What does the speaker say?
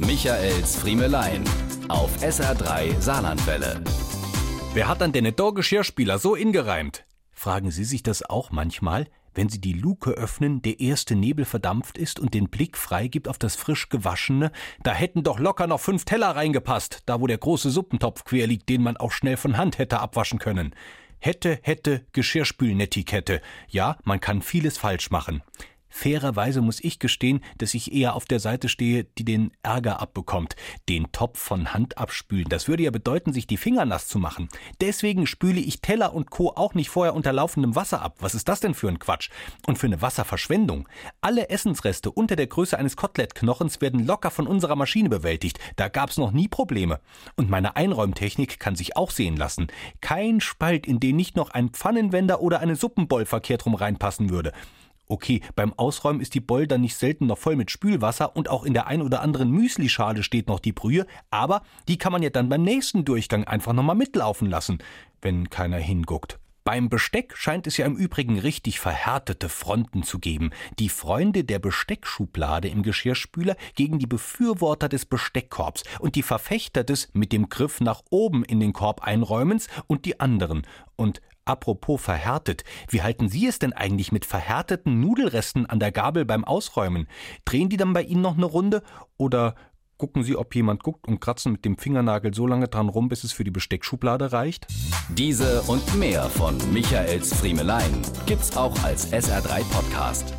Michaels Friemelein auf SR3 Saarlandwelle. Wer hat dann denn den Geschirrspüler so ingereimt? Fragen Sie sich das auch manchmal, wenn Sie die Luke öffnen, der erste Nebel verdampft ist und den Blick freigibt auf das frisch gewaschene? Da hätten doch locker noch fünf Teller reingepasst, da wo der große Suppentopf quer liegt, den man auch schnell von Hand hätte abwaschen können. Hätte, hätte, Geschirrspülnetiquette. Ja, man kann vieles falsch machen. Fairerweise muss ich gestehen, dass ich eher auf der Seite stehe, die den Ärger abbekommt. Den Topf von Hand abspülen. Das würde ja bedeuten, sich die Finger nass zu machen. Deswegen spüle ich Teller und Co. auch nicht vorher unter laufendem Wasser ab. Was ist das denn für ein Quatsch? Und für eine Wasserverschwendung. Alle Essensreste unter der Größe eines Kotelettknochens werden locker von unserer Maschine bewältigt. Da gab's noch nie Probleme. Und meine Einräumtechnik kann sich auch sehen lassen. Kein Spalt, in den nicht noch ein Pfannenwender oder eine Suppenboll verkehrt rum reinpassen würde. Okay, beim Ausräumen ist die Boll dann nicht selten noch voll mit Spülwasser und auch in der ein oder anderen Müslischale steht noch die Brühe, aber die kann man ja dann beim nächsten Durchgang einfach nochmal mitlaufen lassen, wenn keiner hinguckt. Beim Besteck scheint es ja im Übrigen richtig verhärtete Fronten zu geben. Die Freunde der Besteckschublade im Geschirrspüler gegen die Befürworter des Besteckkorbs und die Verfechter des mit dem Griff nach oben in den Korb einräumens und die anderen. Und Apropos verhärtet, wie halten Sie es denn eigentlich mit verhärteten Nudelresten an der Gabel beim Ausräumen? Drehen die dann bei Ihnen noch eine Runde oder gucken Sie, ob jemand guckt und kratzen mit dem Fingernagel so lange dran rum, bis es für die Besteckschublade reicht? Diese und mehr von Michaels Friemelein gibt's auch als SR3 Podcast.